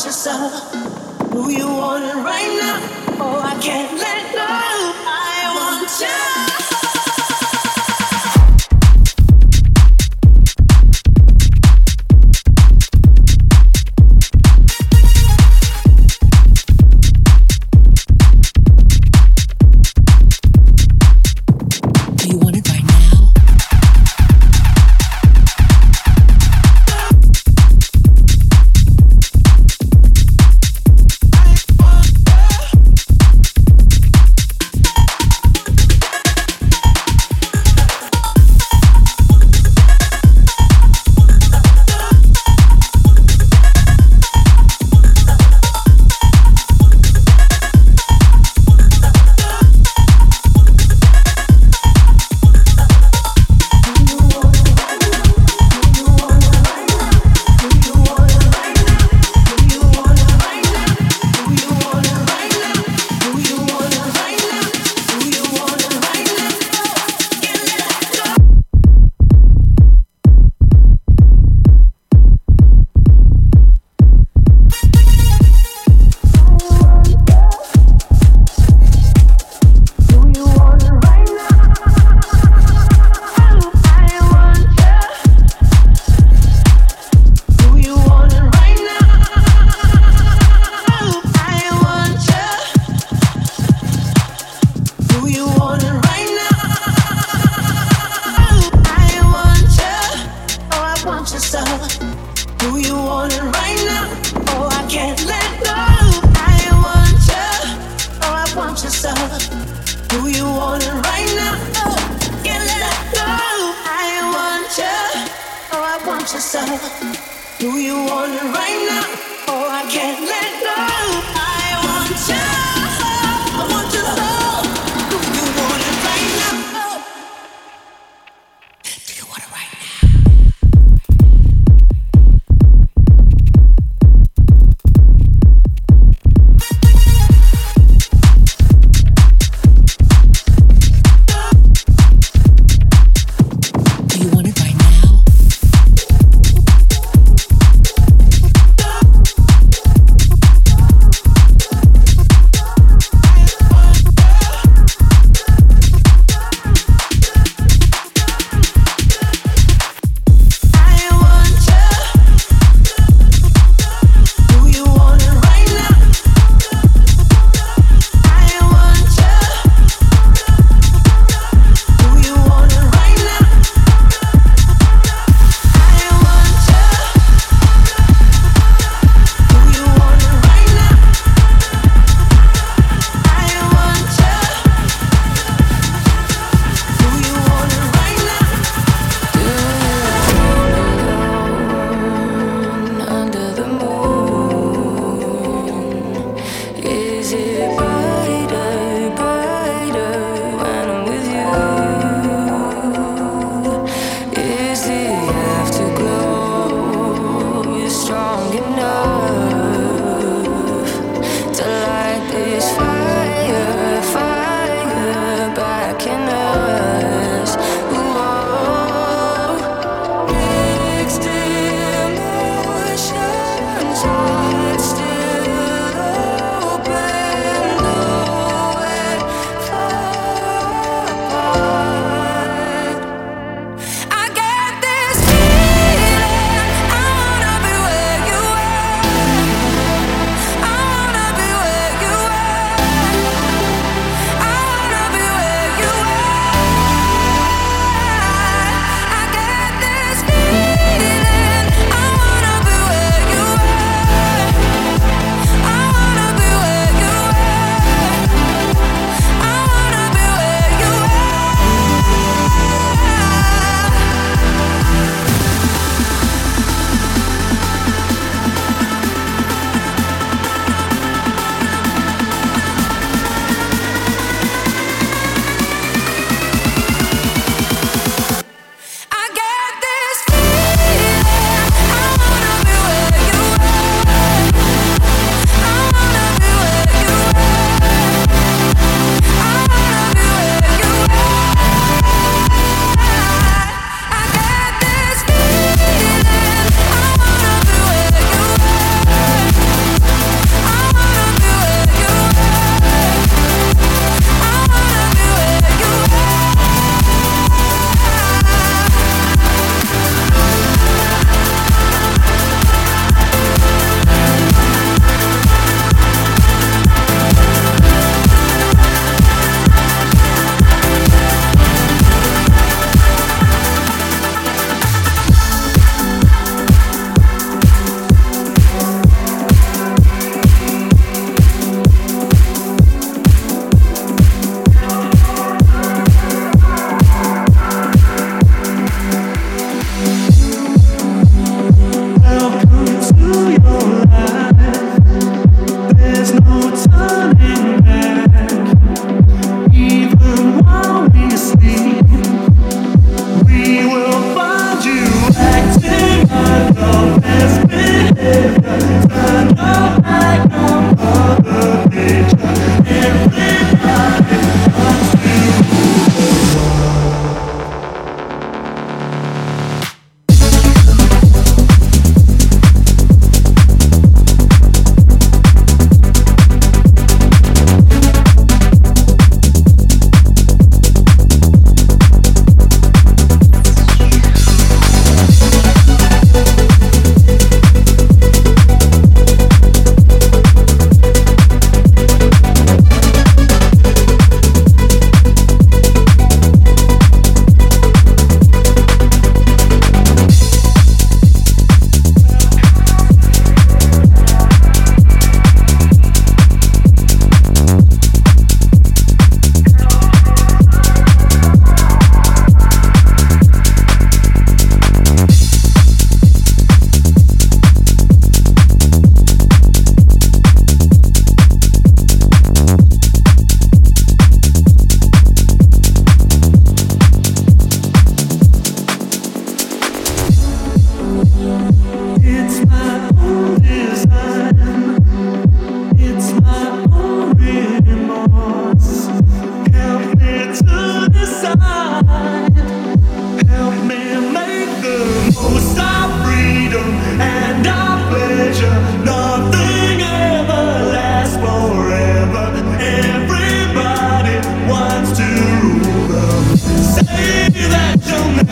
yourself. Who you want it right now? Oh, I can't let myself. Do you want it right now? Oh, I can't let go.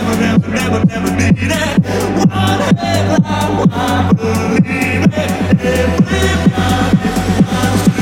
never Whatever I believe it, everybody.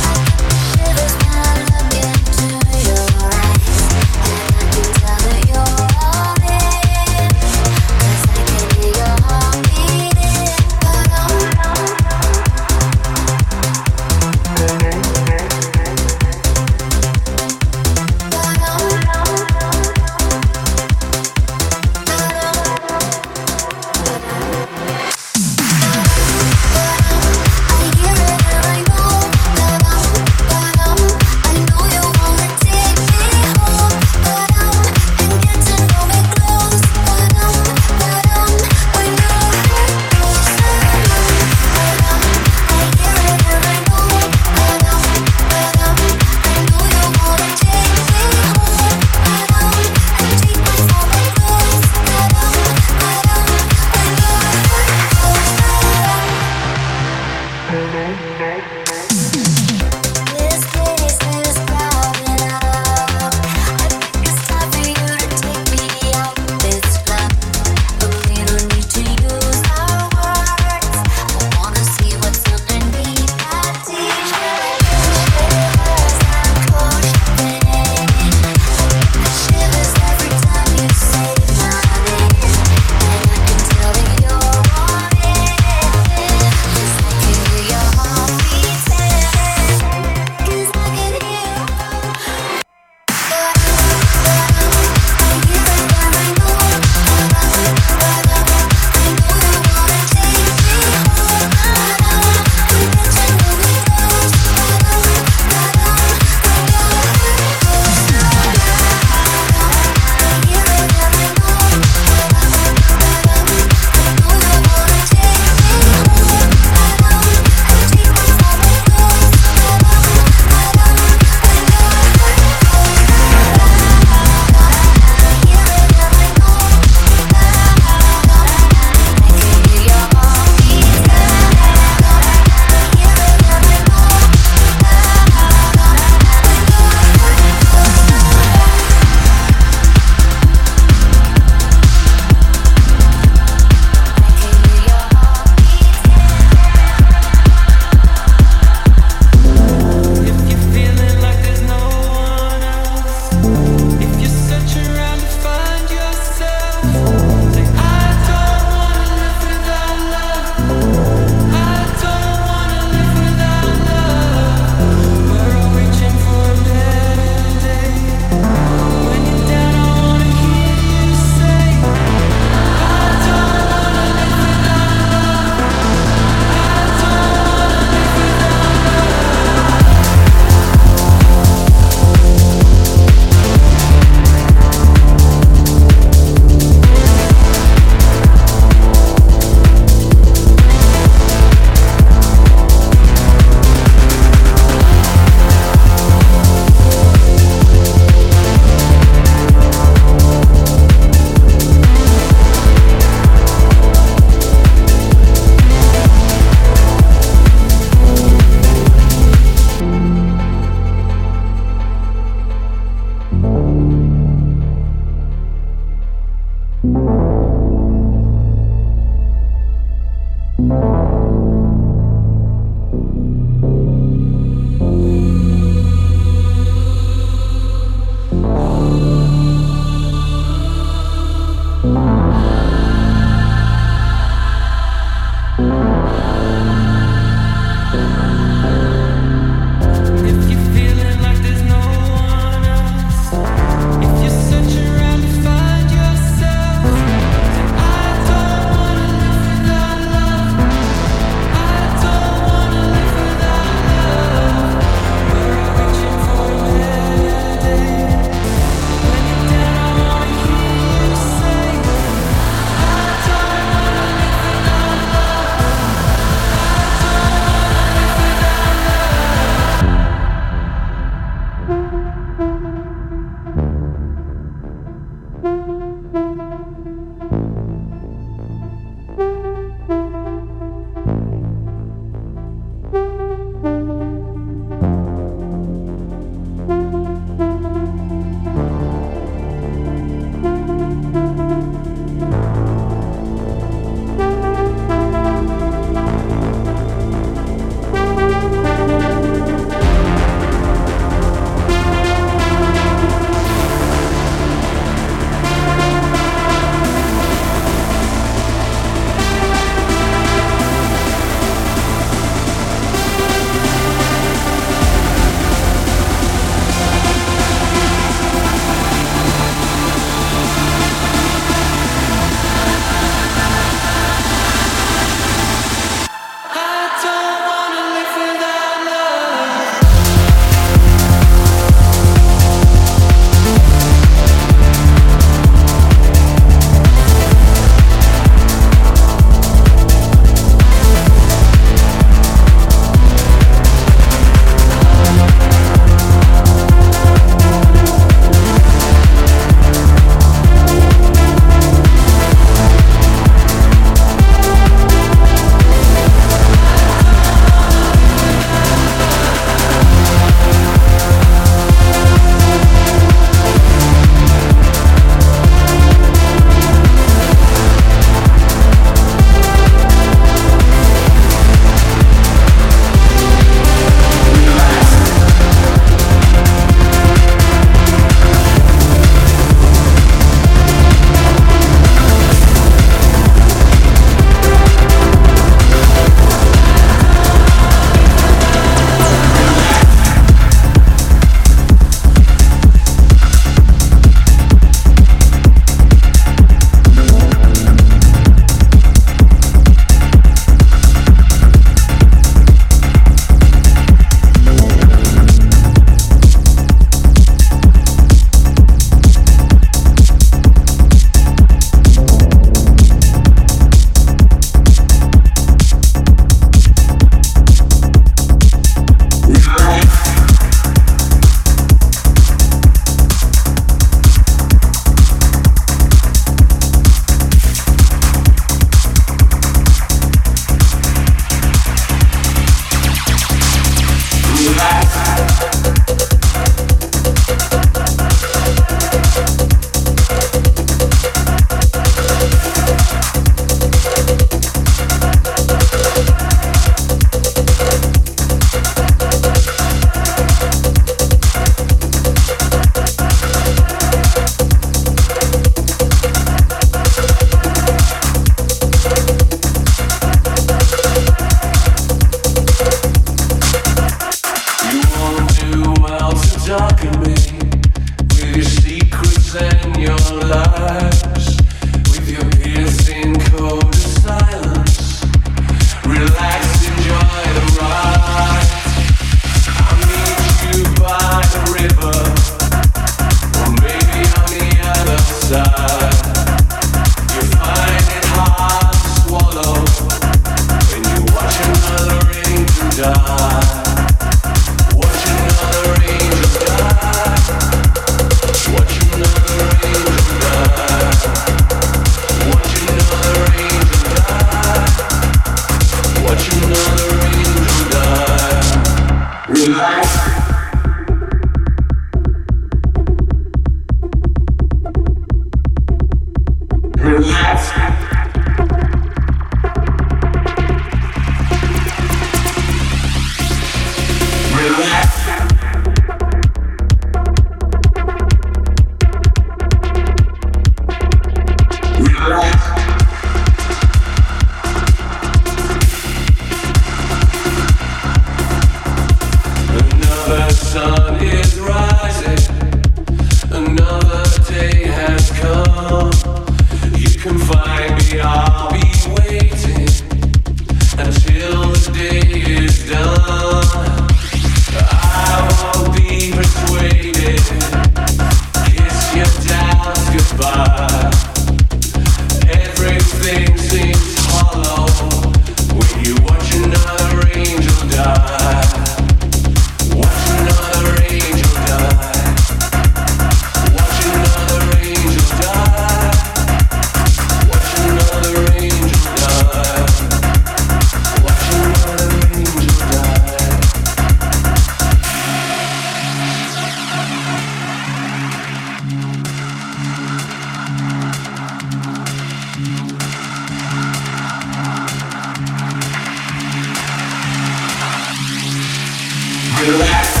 Tell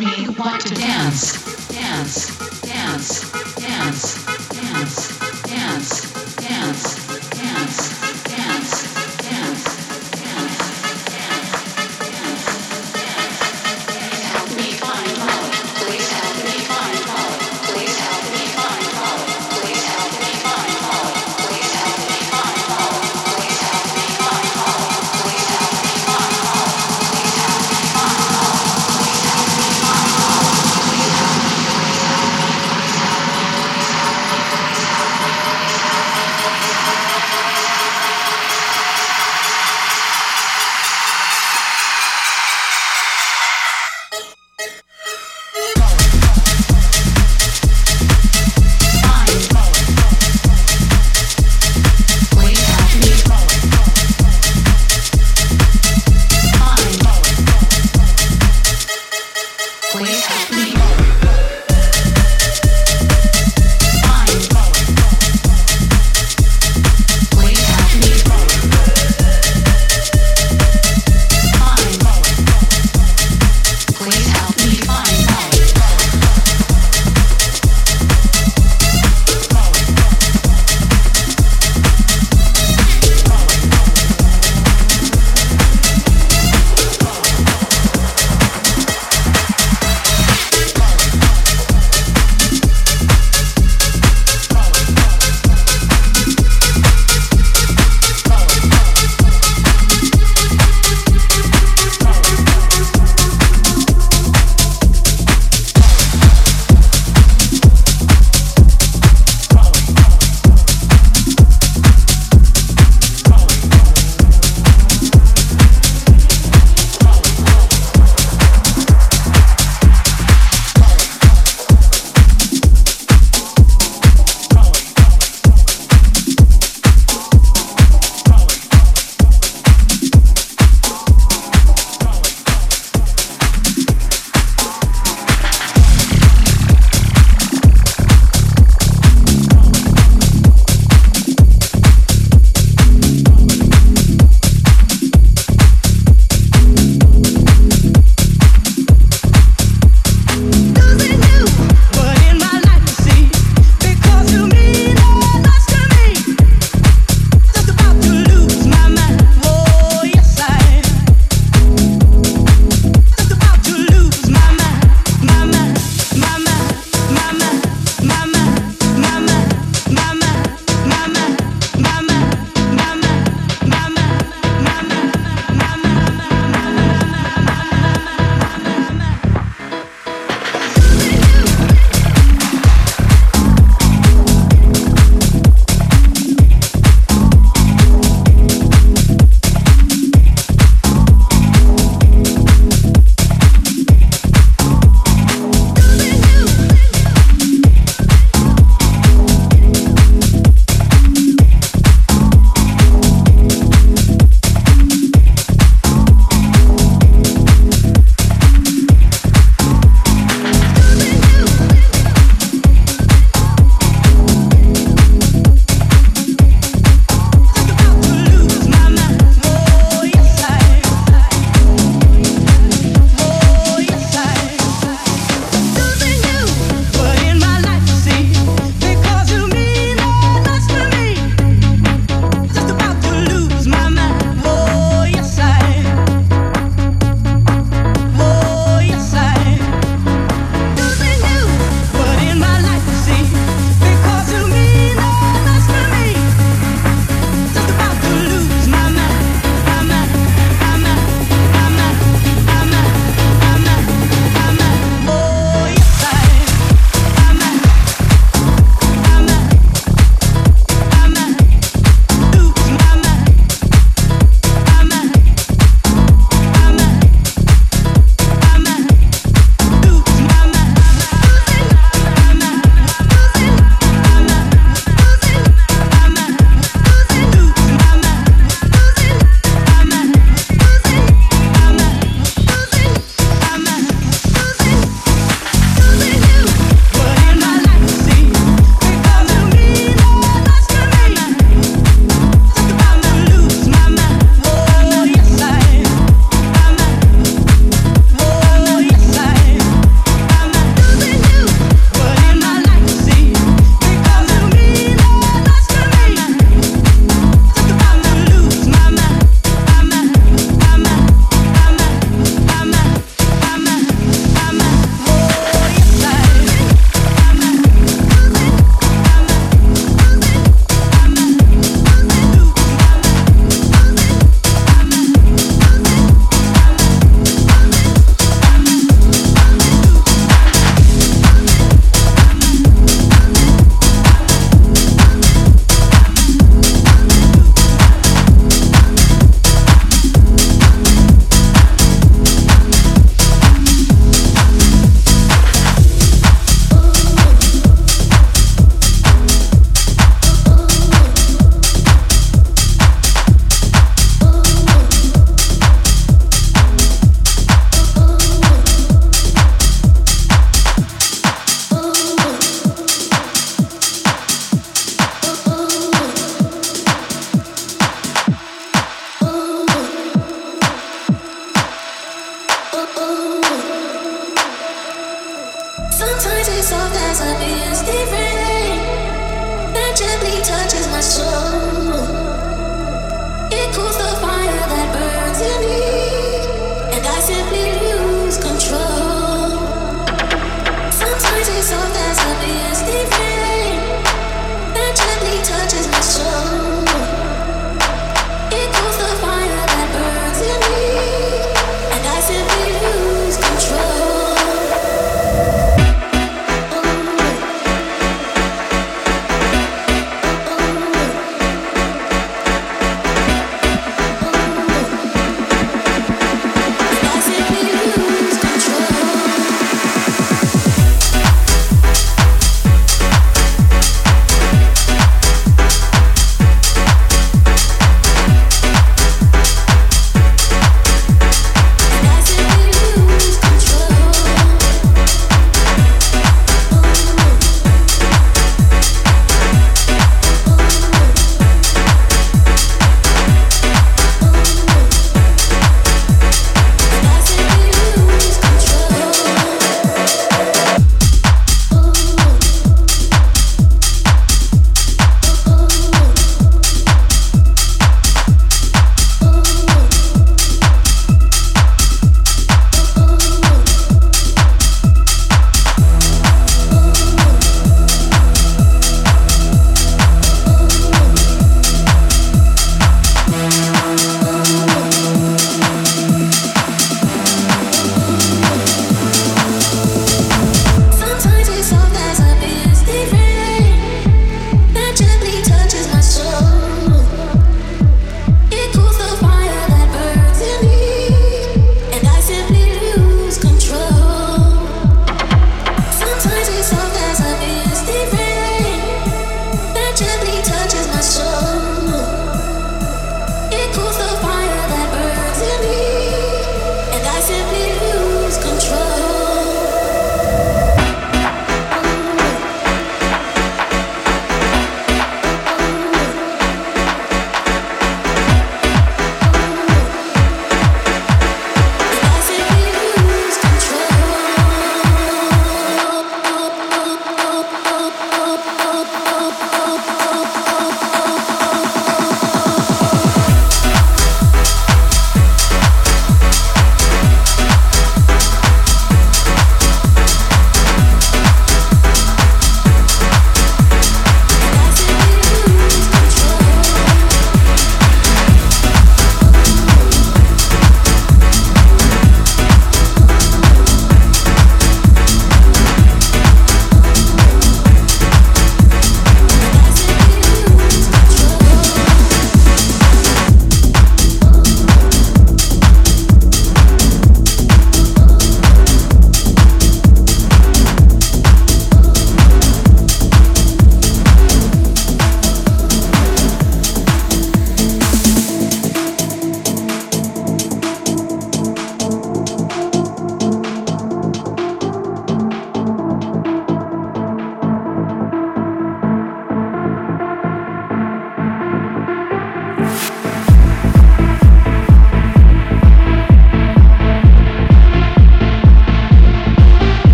Please dance, dance, dance, Molly.